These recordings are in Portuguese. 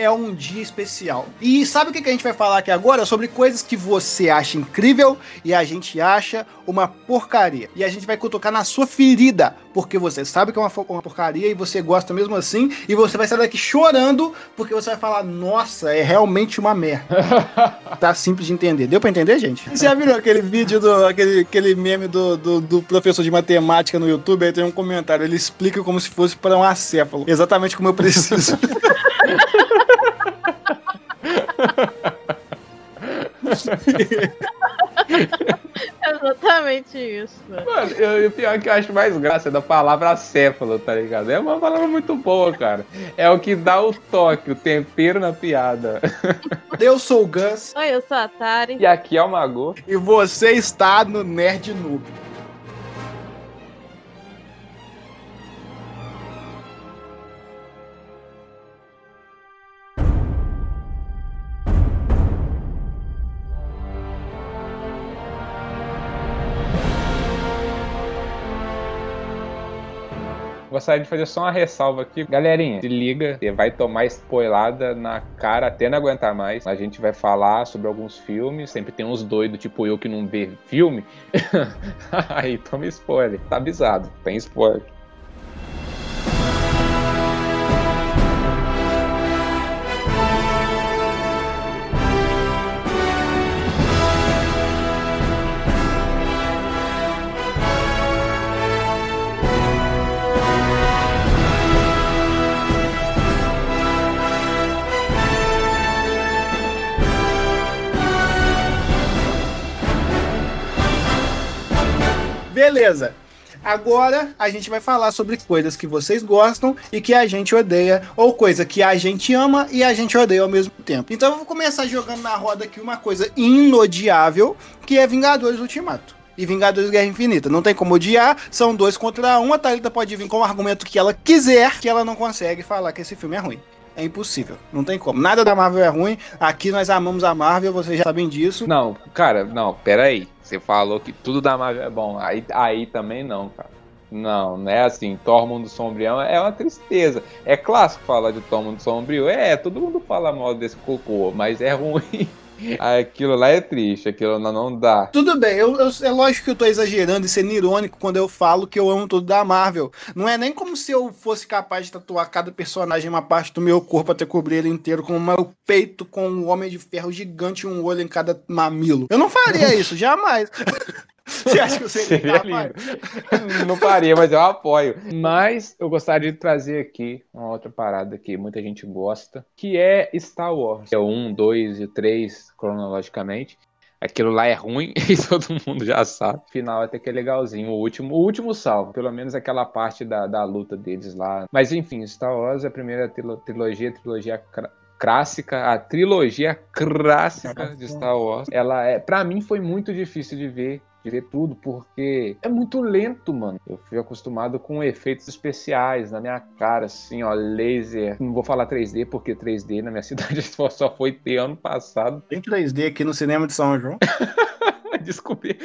é um dia especial. E sabe o que a gente vai falar aqui agora? Sobre coisas que você acha incrível e a gente acha uma porcaria. E a gente vai cutucar na sua ferida, porque você sabe que é uma, uma porcaria e você gosta mesmo assim, e você vai sair daqui chorando, porque você vai falar, nossa, é realmente uma merda. tá simples de entender. Deu pra entender, gente? Você já viu aquele vídeo, do, aquele, aquele meme do, do, do professor de matemática no YouTube? Aí tem um comentário, ele explica como se fosse para um acéfalo. Exatamente como eu preciso. Exatamente isso. Mano, eu, o pior que eu acho mais graça é da palavra acéfalo, tá ligado? É uma palavra muito boa, cara. É o que dá o toque, o tempero na piada. Eu sou o Gus. Oi, eu sou a Tari. E aqui é o Mago. E você está no Nerd Noob. Gostaria de fazer só uma ressalva aqui. Galerinha, se liga, você vai tomar spoilada na cara até não aguentar mais. A gente vai falar sobre alguns filmes. Sempre tem uns doidos, tipo eu, que não vê filme. Aí toma spoiler. Tá avisado, tem spoiler. Beleza. Agora a gente vai falar sobre coisas que vocês gostam e que a gente odeia, ou coisa que a gente ama e a gente odeia ao mesmo tempo. Então eu vou começar jogando na roda aqui uma coisa inodiável, que é Vingadores Ultimato. E Vingadores Guerra Infinita. Não tem como odiar, são dois contra um. A Thalita pode vir com o argumento que ela quiser, que ela não consegue falar que esse filme é ruim. É impossível. Não tem como. Nada da Marvel é ruim. Aqui nós amamos a Marvel, vocês já sabem disso. Não, cara, não, pera aí. Você falou que tudo da Marvel é bom. Aí, aí também não, cara. Não, não é assim. Mundo Sombrio é uma tristeza. É clássico falar de Thor Mundo Sombrio. É, todo mundo fala mal desse cocô, mas é ruim. Aquilo lá é triste, aquilo lá não dá. Tudo bem, eu, eu, é lógico que eu tô exagerando e sendo irônico quando eu falo que eu amo tudo da Marvel. Não é nem como se eu fosse capaz de tatuar cada personagem uma parte do meu corpo até cobrir ele inteiro, com o meu peito com um homem de ferro gigante e um olho em cada mamilo. Eu não faria isso, jamais. Você acha que eu seria, seria capaz? Não faria, mas eu apoio. Mas eu gostaria de trazer aqui uma outra parada que muita gente gosta, que é Star Wars. É o 1, 2 e 3 cronologicamente. Aquilo lá é ruim e todo mundo já sabe. O final até que é legalzinho. O último, o último salvo. Pelo menos aquela parte da, da luta deles lá. Mas enfim, Star Wars é a primeira trilogia, trilogia clássica, a trilogia clássica de Star Wars. Ela é, para mim foi muito difícil de ver de ver tudo, porque é muito lento, mano. Eu fui acostumado com efeitos especiais na minha cara, assim, ó, laser. Não vou falar 3D, porque 3D na minha cidade só foi ter ano passado. Tem 3D aqui no cinema de São João? descobri.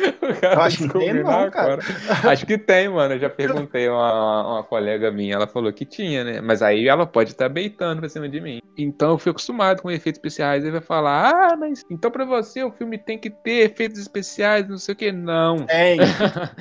Acho que tem, não, cara. Acho que tem, mano. Eu já perguntei a uma, uma, colega minha, ela falou que tinha, né? Mas aí ela pode estar tá beitando pra cima de mim. Então eu fui acostumado com efeitos especiais. Ele vai falar, ah, mas então pra você o filme tem que ter efeitos especiais, não sei o que. Não. É.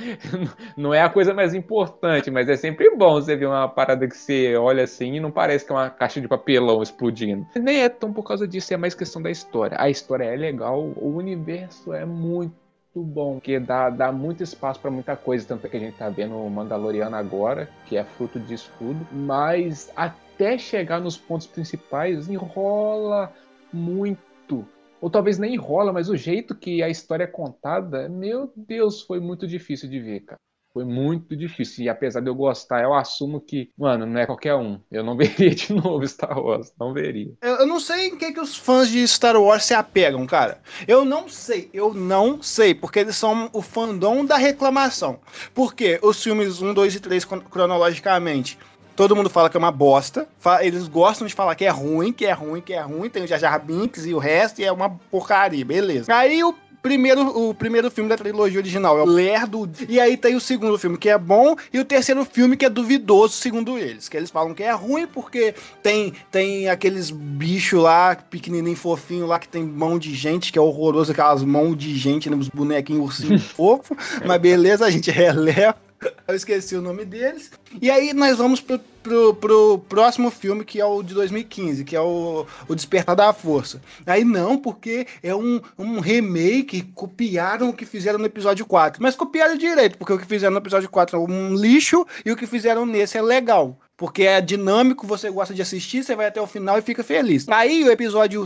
não é a coisa mais importante, mas é sempre bom você ver uma parada que você olha assim e não parece que é uma caixa de papelão explodindo. Nem é tão por causa disso, é mais questão da história. A história é legal, o universo é muito bom, porque dá, dá muito espaço para muita coisa, tanto é que a gente tá vendo o Mandaloriano agora, que é fruto disso tudo, mas até chegar nos pontos principais enrola muito. Ou talvez nem enrola, mas o jeito que a história é contada, meu Deus, foi muito difícil de ver, cara. Foi muito difícil. E apesar de eu gostar, eu assumo que, mano, não é qualquer um. Eu não veria de novo Star Wars. Não veria. Eu, eu não sei em que, que os fãs de Star Wars se apegam, cara. Eu não sei. Eu não sei. Porque eles são o fandom da reclamação. Porque os filmes 1, 2 e 3, cronologicamente, Todo mundo fala que é uma bosta. Eles gostam de falar que é ruim, que é ruim, que é ruim. Tem o Jar Jar Binks e o resto, e é uma porcaria, beleza. Aí o primeiro, o primeiro filme da trilogia original é o Lerdo, e aí tem o segundo filme que é bom, e o terceiro filme que é duvidoso, segundo eles. Que eles falam que é ruim porque tem, tem aqueles bichos lá, pequenininho fofinho lá, que tem mão de gente, que é horroroso, aquelas mãos de gente nos bonequinhos ursinho fofo, mas beleza, a gente releva. Eu esqueci o nome deles. E aí nós vamos pro, pro, pro, próximo filme, que é o de 2015, que é o, o Despertar da Força. Aí não, porque é um, um remake, copiaram o que fizeram no episódio 4. Mas copiaram direito, porque o que fizeram no episódio 4 é um lixo e o que fizeram nesse é legal. Porque é dinâmico, você gosta de assistir, você vai até o final e fica feliz. Aí o episódio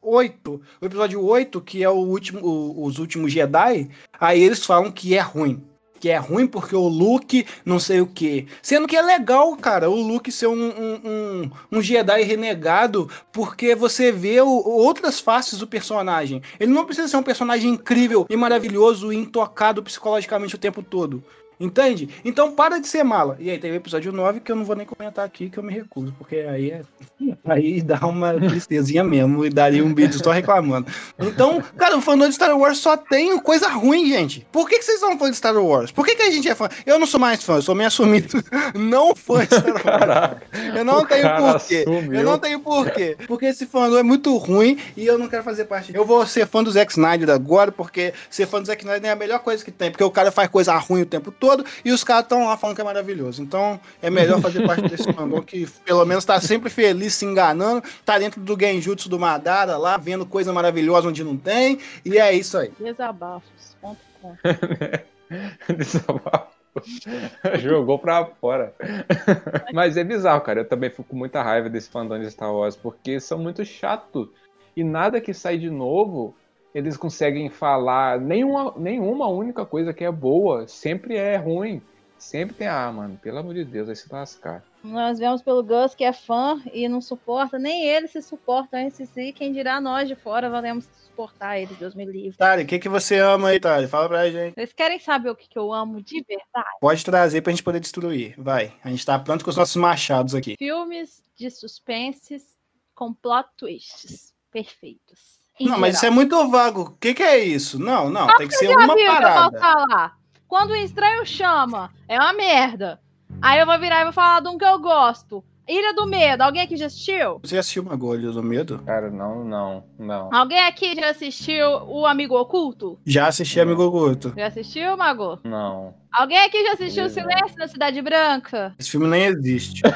8, o episódio 8, que é o último, o, os últimos Jedi, aí eles falam que é ruim que é ruim porque o Luke não sei o que. Sendo que é legal, cara, o Luke ser um, um, um, Jedi renegado porque você vê o, outras faces do personagem. Ele não precisa ser um personagem incrível e maravilhoso e intocado psicologicamente o tempo todo. Entende? Então para de ser mala. E aí tem o episódio 9 que eu não vou nem comentar aqui, que eu me recuso, porque aí é. Aí dá uma tristezinha mesmo e daria um vídeo só reclamando. Então, cara, o fandom de Star Wars só tem coisa ruim, gente. Por que, que vocês são fã de Star Wars? Por que, que a gente é fã? Eu não sou mais fã, eu sou meio assumido não fã de Star Wars. Caraca, eu não tenho porquê. Assumiu. Eu não tenho porquê. Porque esse fandom é muito ruim e eu não quero fazer parte. Eu vou ser fã do Zack Snyder agora, porque ser fã do Zack Snyder é a melhor coisa que tem. Porque o cara faz coisa ruim o tempo todo e os caras estão lá falando que é maravilhoso. Então é melhor fazer parte desse fandom que pelo menos tá sempre feliz, se enganando, tá dentro do Genjutsu do Madara lá, vendo coisa maravilhosa onde não tem, e é isso aí. Desabafos.com Desabafos. Jogou pra fora. Mas é bizarro, cara. Eu também fico com muita raiva desse fandom de Star Wars, porque são muito chato. E nada que sai de novo eles conseguem falar nenhuma, nenhuma única coisa que é boa, sempre é ruim. Sempre tem, ah, mano, pelo amor de Deus, vai se lascar. Nós vemos pelo Gus que é fã e não suporta, nem ele se suporta esse si, quem dirá nós de fora valemos suportar ele, Deus me livre. Tari, o que, que você ama aí, Tari? Fala pra gente. Vocês querem saber o que, que eu amo de verdade? Pode trazer pra gente poder destruir, vai. A gente tá pronto com os nossos machados aqui. Filmes de suspenses com plot twists perfeitos. Não, geral. mas isso é muito vago. O que, que é isso? Não, não, tem que ser uma parada. falar. Quando o estranho chama, é uma merda. Aí eu vou virar e vou falar de um que eu gosto. Ilha do Medo, alguém aqui já assistiu? Você assistiu uma Ilha do Medo? Cara, não, não, não. Alguém aqui já assistiu O Amigo Oculto? Já assisti não. Amigo Oculto. Já assistiu, Mago? Não. Alguém aqui já assistiu não. Silêncio na Cidade Branca? Esse filme nem existe.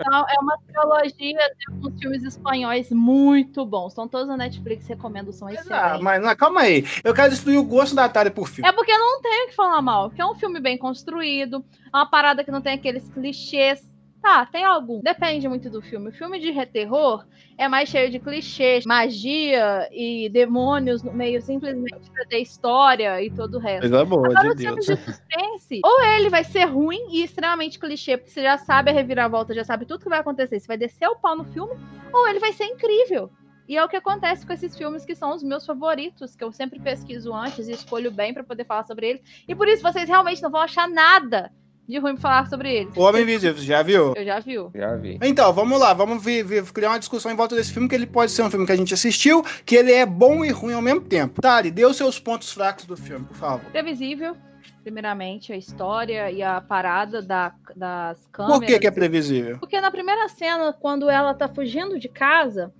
Então, é uma trilogia de alguns filmes espanhóis muito bons. Estão todos na Netflix, recomendo, são excelentes. Ah, mas não, calma aí. Eu quero destruir o gosto da Atari por filme. É porque não tenho que falar mal. Porque é um filme bem construído, é uma parada que não tem aqueles clichês Tá, tem algum. Depende muito do filme. O filme de terror é mais cheio de clichês, magia e demônios no meio simplesmente pra ter história e todo o resto. Coisa boa, Agora, de o Deus. de suspense, ou ele vai ser ruim e extremamente clichê, porque você já sabe a reviravolta, já sabe tudo que vai acontecer, você vai descer o pau no filme, ou ele vai ser incrível. E é o que acontece com esses filmes que são os meus favoritos, que eu sempre pesquiso antes e escolho bem para poder falar sobre eles. E por isso vocês realmente não vão achar nada de ruim pra falar sobre ele. O Homem Invisível, já viu? Eu já viu. Já vi. Então, vamos lá, vamos ver, ver, criar uma discussão em volta desse filme, que ele pode ser um filme que a gente assistiu, que ele é bom e ruim ao mesmo tempo. Tari, dê os seus pontos fracos do filme, por favor. Previsível. Primeiramente, a história e a parada da, das câmeras. Por que, que é previsível? Porque na primeira cena, quando ela tá fugindo de casa,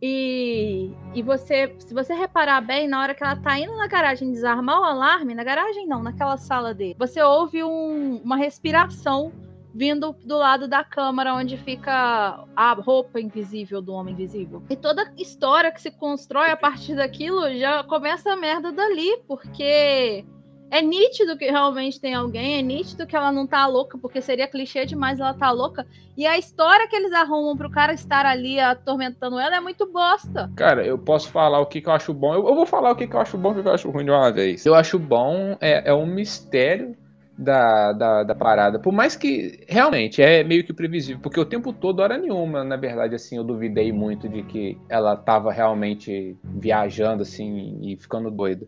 e, e você, se você reparar bem, na hora que ela tá indo na garagem desarmar o alarme, na garagem não, naquela sala dele, você ouve um, uma respiração vindo do lado da câmara onde fica a roupa invisível do homem invisível. E toda história que se constrói a partir daquilo já começa a merda dali, porque é nítido que realmente tem alguém, é nítido que ela não tá louca, porque seria clichê demais ela tá louca. E a história que eles arrumam pro cara estar ali atormentando ela é muito bosta. Cara, eu posso falar o que, que eu acho bom. Eu, eu vou falar o que, que eu acho bom e o que eu acho ruim de uma vez. Eu acho bom, é, é um mistério da, da, da, parada. Por mais que realmente é meio que previsível, porque o tempo todo, hora nenhuma, na verdade, assim, eu duvidei muito de que ela tava realmente viajando, assim, e ficando doida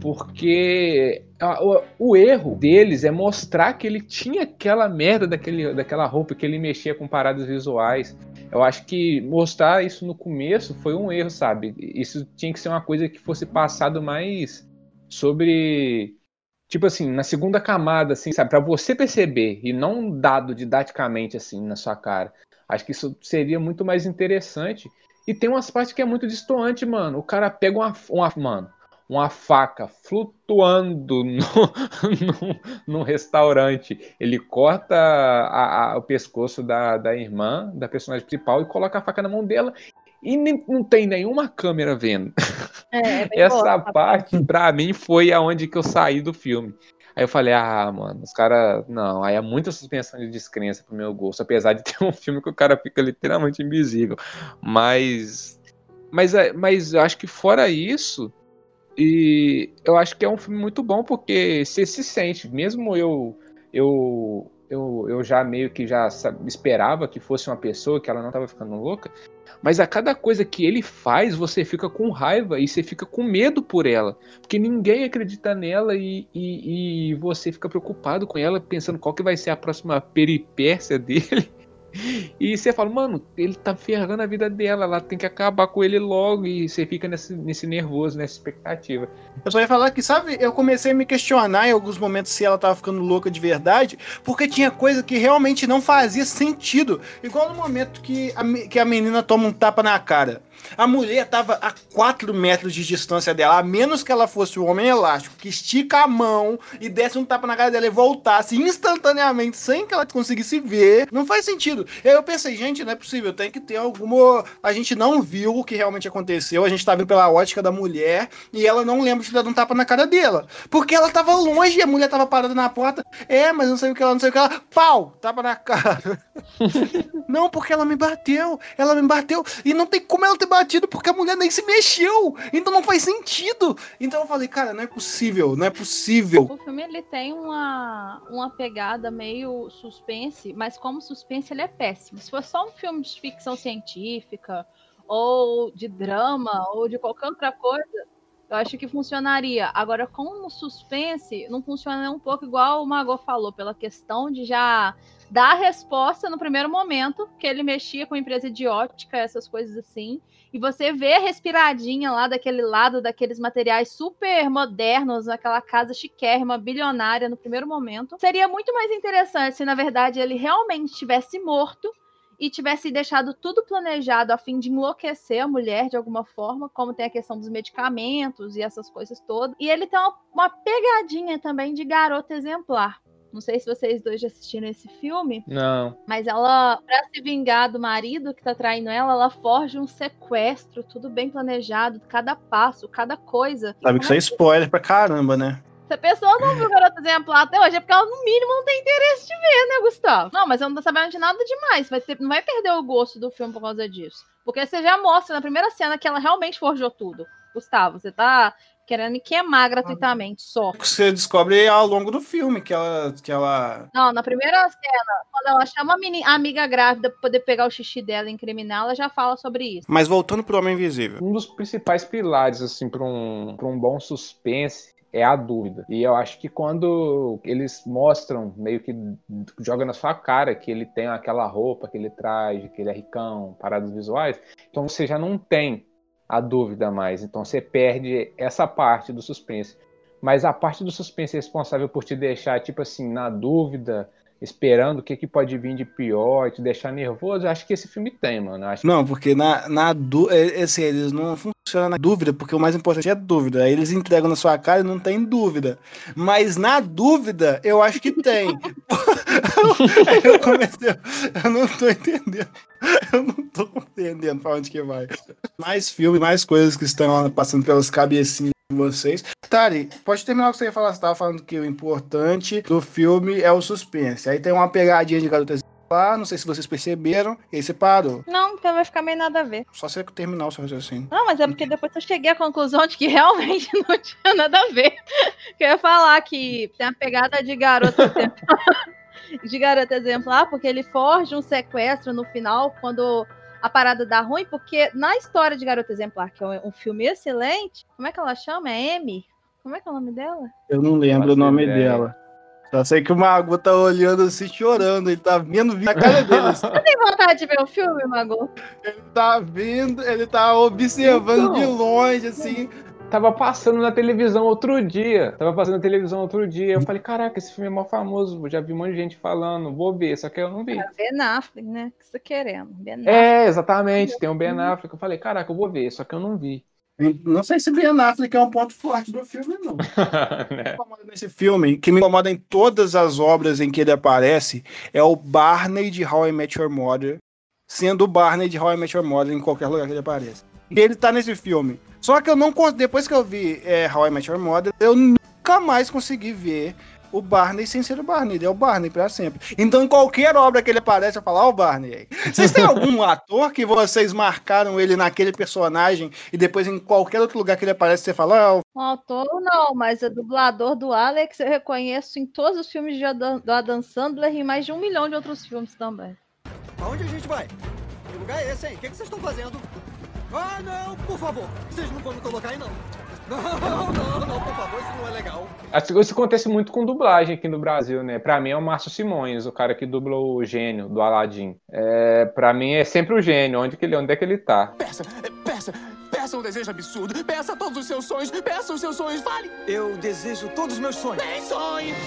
porque a, o, o, erro deles é mostrar que ele tinha aquela merda daquele, daquela roupa, que ele mexia com paradas visuais. Eu acho que mostrar isso no começo foi um erro, sabe? Isso tinha que ser uma coisa que fosse passado mais sobre tipo assim, na segunda camada, assim, sabe, para você perceber e não dado didaticamente assim na sua cara. Acho que isso seria muito mais interessante. E tem umas partes que é muito distoante, mano. O cara pega uma, uma mano, uma faca flutuando no, no restaurante. Ele corta a, a, o pescoço da, da irmã, da personagem principal, e coloca a faca na mão dela. E nem, não tem nenhuma câmera vendo. É, é Essa boa, parte, pra mim, foi aonde que eu saí do filme. Aí eu falei, ah, mano, os caras. Não, aí é muita suspensão de descrença pro meu gosto, apesar de ter um filme que o cara fica literalmente invisível. Mas. Mas, é, mas eu acho que fora isso, e eu acho que é um filme muito bom porque você se sente, mesmo eu eu eu, eu já meio que já esperava que fosse uma pessoa que ela não estava ficando louca, mas a cada coisa que ele faz, você fica com raiva e você fica com medo por ela, porque ninguém acredita nela e, e, e você fica preocupado com ela, pensando qual que vai ser a próxima peripécia dele. E você fala, mano, ele tá ferrando a vida dela, ela tem que acabar com ele logo e você fica nesse, nesse nervoso, nessa expectativa. Eu só ia falar que, sabe, eu comecei a me questionar em alguns momentos se ela tava ficando louca de verdade, porque tinha coisa que realmente não fazia sentido. Igual no momento que a, que a menina toma um tapa na cara. A mulher estava a 4 metros de distância dela, a menos que ela fosse o homem elástico, que estica a mão e desse um tapa na cara dela e voltasse instantaneamente, sem que ela conseguisse ver. Não faz sentido. E aí eu pensei, gente, não é possível, tem que ter alguma. A gente não viu o que realmente aconteceu, a gente tá vendo pela ótica da mulher e ela não lembra de ter dado um tapa na cara dela. Porque ela tava longe e a mulher tava parada na porta. É, mas não sei o que ela, não sei o que ela. Pau! Tapa na cara. não, porque ela me bateu. Ela me bateu. E não tem como ela ter batido porque a mulher nem se mexeu. Então não faz sentido. Então eu falei, cara, não é possível, não é possível. O filme ele tem uma, uma pegada meio suspense, mas como suspense ele é péssimo. Se fosse só um filme de ficção científica ou de drama ou de qualquer outra coisa, eu acho que funcionaria. Agora, como suspense, não funciona um pouco igual o Mago falou, pela questão de já dar a resposta no primeiro momento, que ele mexia com empresa de ótica, essas coisas assim e você vê a respiradinha lá daquele lado, daqueles materiais super modernos, naquela casa chiquérrima, bilionária no primeiro momento. Seria muito mais interessante se, na verdade, ele realmente tivesse morto e tivesse deixado tudo planejado a fim de enlouquecer a mulher de alguma forma, como tem a questão dos medicamentos e essas coisas todas. E ele tem uma, uma pegadinha também de garota exemplar. Não sei se vocês dois já assistiram esse filme. Não. Mas ela, pra se vingar do marido que tá traindo ela, ela forja um sequestro, tudo bem planejado, cada passo, cada coisa. Sabe que isso é spoiler pra caramba, né? Se a pessoa não viu Garota Exemplar até hoje, é porque ela, no mínimo, não tem interesse de ver, né, Gustavo? Não, mas eu não tô sabendo de nada demais. Vai ter, não vai perder o gosto do filme por causa disso. Porque você já mostra na primeira cena que ela realmente forjou tudo. Gustavo, você tá querendo me queimar gratuitamente só. Você descobre ao longo do filme que ela. Que ela... Não, na primeira cena, quando ela chama a, menina, a amiga grávida pra poder pegar o xixi dela e incriminar, ela já fala sobre isso. Mas voltando pro Homem Invisível. Um dos principais pilares, assim, pra um, pra um bom suspense é a dúvida. E eu acho que quando eles mostram, meio que joga na sua cara que ele tem aquela roupa que ele traz, que ele é ricão, paradas visuais, então você já não tem a dúvida mais. Então você perde essa parte do suspense. Mas a parte do suspense é responsável por te deixar, tipo assim, na dúvida, esperando o que, que pode vir de pior, te deixar nervoso. Acho que esse filme tem, mano. Acho não, porque na, na dúvida, é, assim, eles não funcionam na dúvida, porque o mais importante é a dúvida. Aí eles entregam na sua cara e não tem dúvida. Mas na dúvida, eu acho que tem. Eu comecei, eu não tô entendendo. Eu não tô entendendo pra onde que vai. Mais filme, mais coisas que estão passando pelas cabecinhas vocês. Tari, pode terminar o que você ia falar. Você tava falando que o importante do filme é o suspense. Aí tem uma pegadinha de garotas lá, não sei se vocês perceberam, e aí você parou. Não, porque vai ficar meio nada a ver. Só você terminar o seu raciocínio. Não, mas é porque depois eu cheguei à conclusão de que realmente não tinha nada a ver. Que eu ia falar que tem a pegada de garota de garota exemplar, porque ele forja um sequestro no final, quando a parada dá ruim, porque na história de Garota Exemplar, que é um filme excelente, como é que ela chama? É Amy? Como é que é o nome dela? Eu não lembro o nome ideia. dela. Só sei que o Mago tá olhando assim, chorando. Ele tá vendo na cara dele. assim. Você tem vontade de ver o filme, Mago? Ele tá vendo, ele tá observando de Então. longe, assim. Tava passando na televisão outro dia. Tava passando na televisão outro dia. Eu falei, caraca, esse filme é mó famoso. Já vi um monte de gente falando. Vou ver, só que eu não vi. É Ben Affleck, né? O que você tá querendo? É, exatamente. Tem o Ben Affleck. Eu falei, caraca, eu vou ver, só que eu não vi. Não sei se Ben Affleck é um ponto forte do filme, não. Né? me incomoda nesse filme, que me incomoda em todas as obras em que ele aparece, é o Barney de How I Met Your Mother, sendo o Barney de How I Met Your Mother em qualquer lugar que ele apareça. E ele tá nesse filme. Só que eu não depois que eu vi é, How I Met Your Mother, eu nunca mais consegui ver o Barney sem ser o Barney. Ele é o Barney pra sempre. Então, em qualquer obra que ele aparece, eu falo, ó, o Barney aí. Vocês têm algum ator que vocês marcaram ele naquele personagem e depois em qualquer outro lugar que ele aparece, você fala, ah, O autor não, mas o dublador do Alex eu reconheço em todos os filmes de Adam, do Adam Sandler e mais de um milhão de outros filmes também. Aonde a gente vai? Que lugar é esse, hein? O que, que vocês estão fazendo? Ah, não, por favor. Vocês não vão me colocar aí, não. Não, não, não, por favor, isso não é legal. Acho que Isso acontece muito com dublagem aqui no Brasil, né? Pra mim é o Márcio Simões, o cara que dubla o gênio do Aladdin. É, pra mim é sempre o gênio, onde, que ele, onde é que ele tá. Peça, peça, peça um desejo absurdo. Peça todos os seus sonhos. Peça os seus sonhos. Fale. Eu desejo todos os meus sonhos. Tem sonho.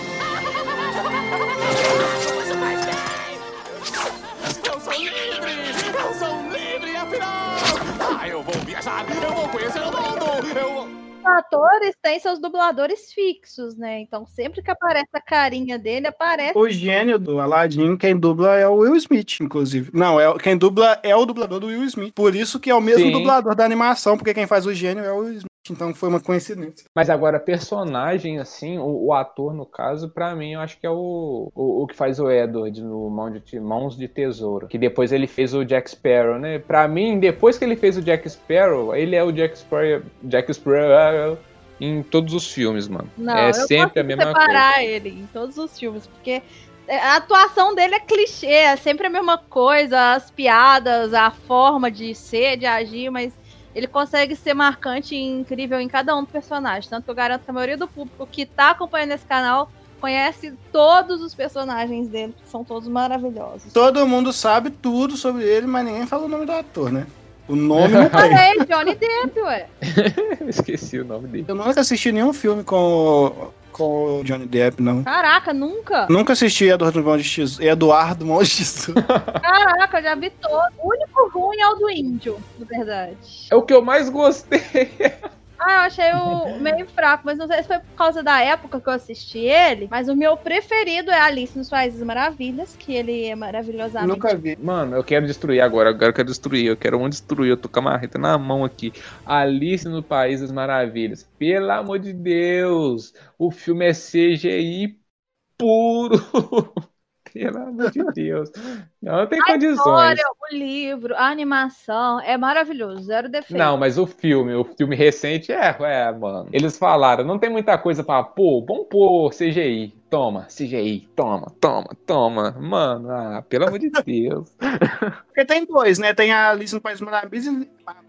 Eu sou livre. Eu sou livre, afinal. Ah, eu vou viajar. Eu vou conhecer o mundo. Eu vou... Atores têm seus dubladores fixos, né? Então sempre que aparece a carinha dele, aparece. O gênio do Aladdin, quem dubla é o Will Smith, inclusive. Não, é, quem dubla é o dublador do Will Smith. Por isso que é o mesmo Sim. dublador da animação, porque quem faz o gênio é o Will Smith. Então foi uma coincidência. Mas agora, personagem, assim, o, o ator, no caso, pra mim, eu acho que é o, o, o que faz o Edward no Mão de Mãos de Tesouro. Que depois ele fez o Jack Sparrow, né? Pra mim, depois que ele fez o Jack Sparrow, ele é o Jack Sparrow, Jack Sparrow em todos os filmes, mano. Não, é eu sempre a mesma separar coisa. ele em todos os filmes, porque é, a atuação dele é clichê, é sempre a mesma coisa, as piadas, a forma de ser, de agir, mas ele consegue ser marcante e incrível em cada um dos personagens. Tanto que eu garanto que a maioria do público que tá acompanhando esse canal conhece todos os personagens dele, que são todos maravilhosos. Todo mundo sabe tudo sobre ele, mas ninguém fala o nome do ator, né? O nome não tem. Falei, Johnny Depp, ué. Eu Esqueci o nome dele. Eu nunca assisti nenhum filme com, com o Johnny Depp, não. Caraca, nunca. Nunca assisti Eduardo Mão de Tesouro. Eduardo Mão de Tesouro. Caraca, já vi todo. O único ruim é o do índio, na verdade. É o que eu mais gostei. Ah, eu achei o meio fraco, mas não sei se foi por causa da época que eu assisti ele. Mas o meu preferido é Alice nos Países Maravilhas, que ele é maravilhosamente. Nunca vi. Mano, eu quero destruir agora. Agora eu quero destruir. Eu quero um destruir. Eu tô com a marreta na mão aqui. Alice no País das Maravilhas. Pelo amor de Deus. O filme é CGI puro. Pelo amor de Deus. Não tem A condições. história, o livro, a animação é maravilhoso, zero defeito. Não, mas o filme, o filme recente é, é, mano. Eles falaram, não tem muita coisa pra pôr, vamos pôr CGI. Toma, CGI, toma, toma, toma. Mano, ah, pelo amor de Deus. Porque tem dois, né? Tem a Alice no País das Maravilhas,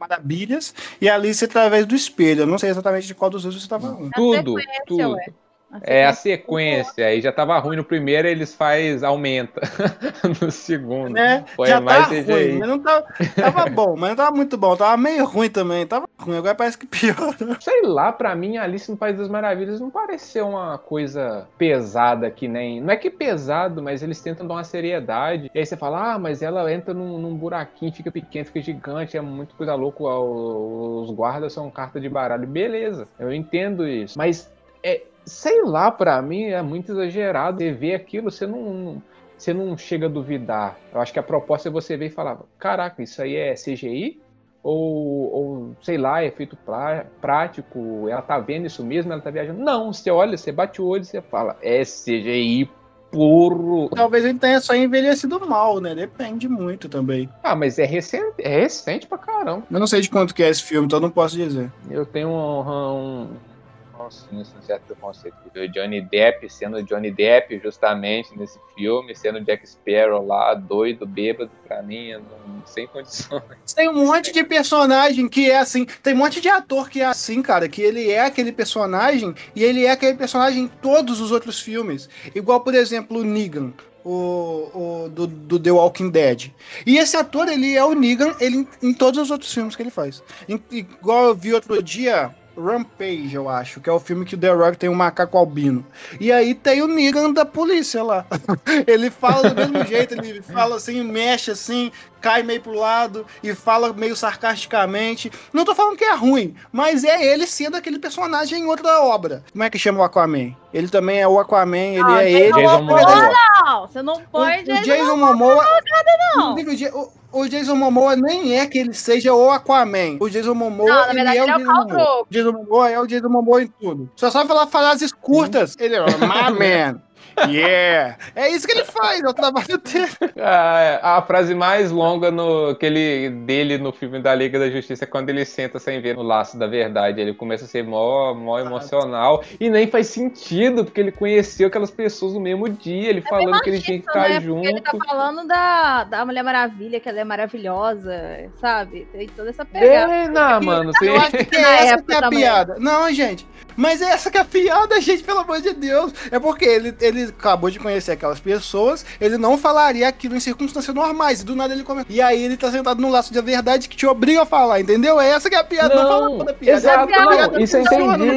Maravilhas e a Alice através do espelho. Eu não sei exatamente de qual dos dois você tá falando. Tudo, tudo. ué. A É a sequência. aí já tava ruim no primeiro, eles faz aumenta no segundo. Né? Foi Já mais tá ruim, mas não tava, tava bom, mas não tava muito bom. Tava meio ruim também. Tava ruim, agora parece que pior. Sei lá, pra mim, Alice no País das Maravilhas não pareceu uma coisa pesada que nem. Não é que pesado, mas eles tentam dar uma seriedade. E aí você fala, ah, mas ela entra num, num buraquinho, fica pequeno, fica gigante, é muito coisa louca. Os guardas são carta de baralho. Beleza, eu entendo isso. Mas, é, sei lá, pra mim é muito exagerado. Você vê aquilo, você não- você não chega a duvidar. Eu acho que a proposta é você ver e falar: caraca, isso aí é CGI? Ou, ou sei lá, é feito pra- prático? Ela tá vendo isso mesmo? Ela tá viajando? Não, você olha, você bate o olho e você fala: é CGI puro. Talvez ele tenha só envelhecido mal, né? Depende muito também. Ah, mas é recente, é recente pra caramba. Eu não sei de quanto que é esse filme, então eu não posso dizer. Eu tenho um, um- sim, um certo preconceito. O Johnny Depp sendo Johnny Depp, justamente, nesse filme, sendo Jack Sparrow lá, doido, bêbado, pra mim, não, sem condições. Tem um monte de personagem que é assim. Tem um monte de ator que é assim, cara. Que ele é aquele personagem e ele é aquele personagem em todos os outros filmes. Igual, por exemplo, o Negan. O, o do, do, The Walking Dead. E esse ator, ele é o Negan ele, em todos os outros filmes que ele faz. Em, igual eu vi outro dia, Rampage, eu acho, que é o filme que o The Rock tem um macaco albino. E aí tem o Negan da polícia lá. ele fala do mesmo jeito, ele fala assim, mexe assim, cai meio pro lado e fala meio sarcasticamente. Não tô falando que é ruim, mas é ele sendo aquele personagem em outra obra. Como é que chama o Aquaman? Ele também é o Aquaman, ele não, é ele. Jason Momoa. Não, você não põe o, Jason, o Jason Momoa. Não. O, o Jason Momoa nem é que ele seja o Aquaman. O Jason Momoa não, na verdade, ele é, é o Jason Momoa. O Jason Momoa é o Jason Momoa em tudo. Só sabe falar frases curtas. Ele é o my man. Yeah! É isso que ele faz, é o trabalho dele. A, a frase mais longa no, que ele, dele no filme da Liga da Justiça é quando ele senta sem ver no laço da verdade. Ele começa a ser mó, mó emocional. E nem faz sentido, porque ele conheceu aquelas pessoas no mesmo dia, ele é falando que ele tinha que ficar né? junto. Ele tá falando da, da Mulher Maravilha, que ela é maravilhosa, sabe? Tem toda essa pegada. É, não, mano. Eu acho que é essa que é a piada. Não, gente. Mas é essa que é a piada, gente, pelo amor de Deus. É porque ele, ele acabou de conhecer aquelas pessoas, ele não falaria aquilo em circunstâncias normais. E do nada ele começa. E aí ele tá sentado num laço de verdade que te obriga a falar, entendeu? É essa que é a piada. Não, não fala toda a piada. Exato, é a não, isso eu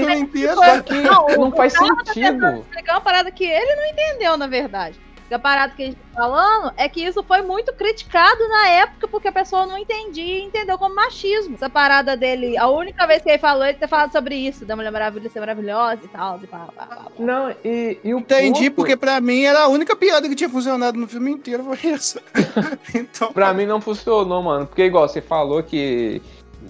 entendi. Só que não, não faz tá sentido. explicar uma parada que ele não entendeu, na verdade. A parada que a gente tá falando é que isso foi muito criticado na época porque a pessoa não entendia e entendeu como machismo. Essa parada dele, a única vez que ele falou, ele ter falado sobre isso, da Mulher Maravilha ser maravilhosa e tal. E pá, pá, pá, Não, e, e o Entendi, ponto... porque pra mim era a única piada que tinha funcionado no filme inteiro, foi essa. então... Pra mim não funcionou, mano. Porque igual você falou que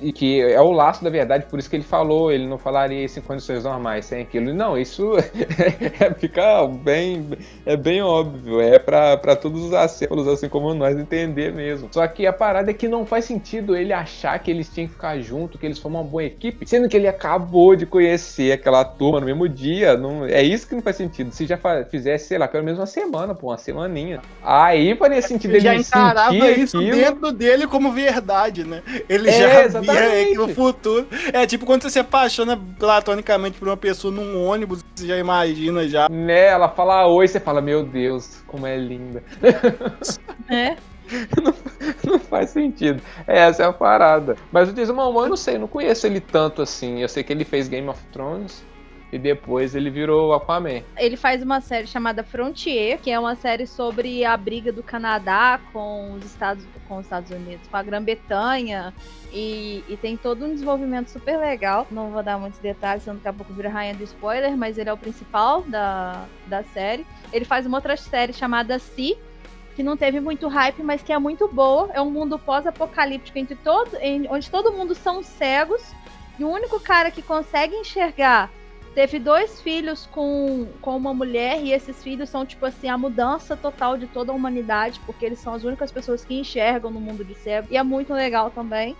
e que é o laço da verdade, por isso que ele falou, ele não falaria isso em condições normais, sem aquilo. Não, isso é, fica bem, é bem óbvio, é para todos os acéfalos, assim como nós, entender mesmo. Só que a parada é que não faz sentido ele achar que eles tinham que ficar junto, que eles formam uma boa equipe, sendo que ele acabou de conhecer aquela turma no mesmo dia. Não, é isso que não faz sentido. Se já fizesse, sei lá, pelo menos uma semana, pô, uma semaninha. Aí faria sentido ele já encarava isso aquilo. dentro dele como verdade, né? Ele É, já via aí que no futuro. É tipo quando você se apaixona platonicamente por uma pessoa num ônibus, você já imagina já. Né, ela fala oi, você fala, meu Deus, como é linda. É. não, não faz sentido. Essa é a parada. Mas o Jason Momoa, eu não sei, eu não conheço ele tanto assim. Eu sei que ele fez Game of Thrones e depois ele virou Aquaman. Ele faz uma série chamada Frontier, que é uma série sobre a briga do Canadá com os Estados, com os Estados Unidos, com a Grã-Bretanha. E, e, tem todo um desenvolvimento super legal. Não vou dar muitos detalhes, senão daqui a pouco vira rainha do spoiler, mas ele é o principal da, da série. Ele faz uma outra série chamada Si, que não teve muito hype, mas que é muito boa. É um mundo pós-apocalíptico entre todo, em, onde todo mundo são cegos. E o único cara que consegue enxergar teve dois filhos com, com uma mulher, e esses filhos são, tipo assim, a mudança total de toda a humanidade, porque eles são as únicas pessoas que enxergam no mundo de cego. E é muito legal também.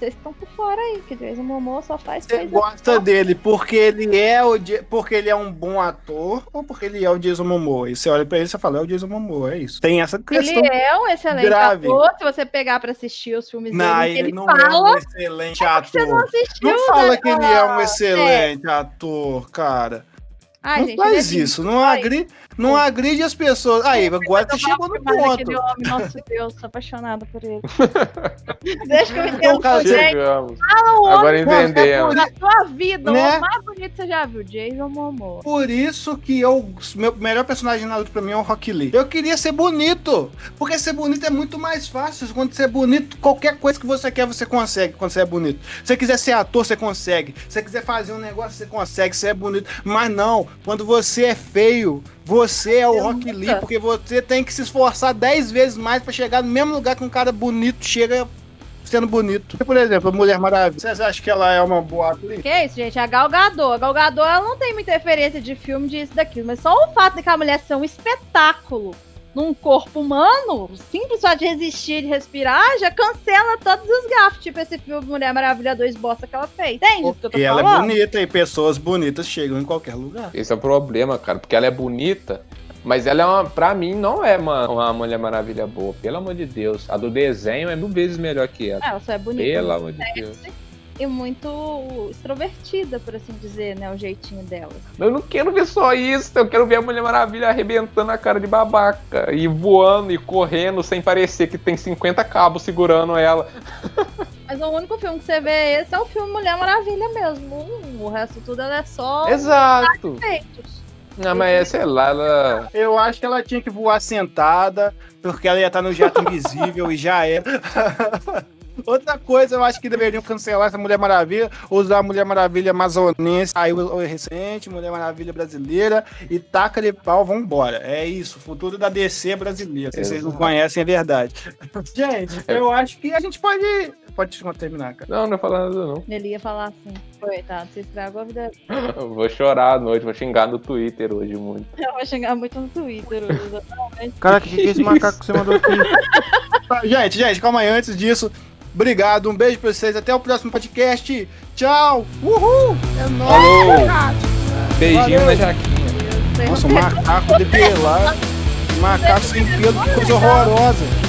Vocês estão por fora aí, que Jason Momoa só faz Você gosta dele porque ele é o porque ele é um bom ator ou porque ele é o Jason Momoa? E você olha pra ele e fala, é o Jason Momoa, é isso. Tem essa questão. Ele é um excelente grave. ator. Se você pegar pra assistir os filmes Não, dele, ele ele não é um fala. excelente Você não ator. assistiu, Não fala né? que ele é um Ah, excelente ator, cara. Ai, não gente, faz é isso, não Ai. agride, não agride as pessoas. Aí, agora você chegou no ponto. aquele homem, nossa Deus, tô apaixonada por ele. Deixa que eu Então, entendo cara, por gente. Chegamos. Fala o Agora homem entendemos. da sua vida, o Né? homem mais bonito que você já viu, Jason Momoa. Por isso que eu. Meu melhor personagem na luta pra mim é o Rock Lee. Eu queria ser bonito. Porque ser bonito é muito mais fácil. Quando você é bonito, qualquer coisa que você quer, você consegue quando você é bonito. Se você quiser ser ator, você consegue. Se você quiser fazer um negócio, você consegue, você é bonito. Mas não, quando você é feio, você é o Eu Rock nunca. Lee, porque você tem que se esforçar 10 vezes mais pra chegar no mesmo lugar que um cara bonito chega sendo bonito. Por exemplo, a Mulher Maravilha. Vocês acham que ela é uma boa atriz? Que é isso, gente? A Gal Gadot. A Gal Gadot, ela não tem muita referência de filme disso, daquilo. Mas só o fato de que a mulher ser um espetáculo num corpo humano, o simples só de resistir, de respirar, já cancela todos os gafos. Tipo esse filme Mulher Maravilha 2 bosta que ela fez. Entende o que eu tô E ela é falando? bonita e pessoas bonitas chegam em qualquer lugar. Esse é o problema, cara, porque ela é bonita, mas ela é uma, pra mim, não é uma, uma Mulher Maravilha boa, pelo amor de Deus. A do desenho é mil vezes melhor que ela. Ela só é bonita. Pelo amor de Deus. E muito extrovertida, por assim dizer, né? O jeitinho dela. Eu não quero ver só isso, eu quero ver a Mulher Maravilha arrebentando a cara de babaca e voando e correndo sem parecer que tem 50 cabos segurando ela. Mas o único filme que você vê esse é o filme Mulher Maravilha mesmo. O resto tudo ela é só Exato. feitos. Não, mas é, sei lá, ela. Eu acho que ela tinha que voar sentada, porque ela ia estar no jato invisível e já é. Outra coisa, eu acho que deveriam cancelar essa Mulher Maravilha, usar a Mulher Maravilha amazonense, aí o recente, Mulher Maravilha brasileira, e taca de pau, vambora. É isso, futuro da DC brasileira. Se vocês não conhecem, é verdade. Gente, eu acho que a gente pode. Pode terminar, cara. Não, não é falando nada, não. Ele ia falar assim: Coitado, você estragou a vida. Eu vou chorar à noite, vou xingar no Twitter hoje muito. Eu vou chegar muito no Twitter hoje, exatamente. Caraca, o que, que é esse macaco que você mandou aqui? Gente, gente, calma aí, antes disso. Obrigado, um beijo pra vocês, até o próximo podcast. Tchau! Uhul! É nóis! Beijinho Valeu. na jaquinha. Nossa, um macaco depilado. Macaco sem pelo, que coisa horrorosa.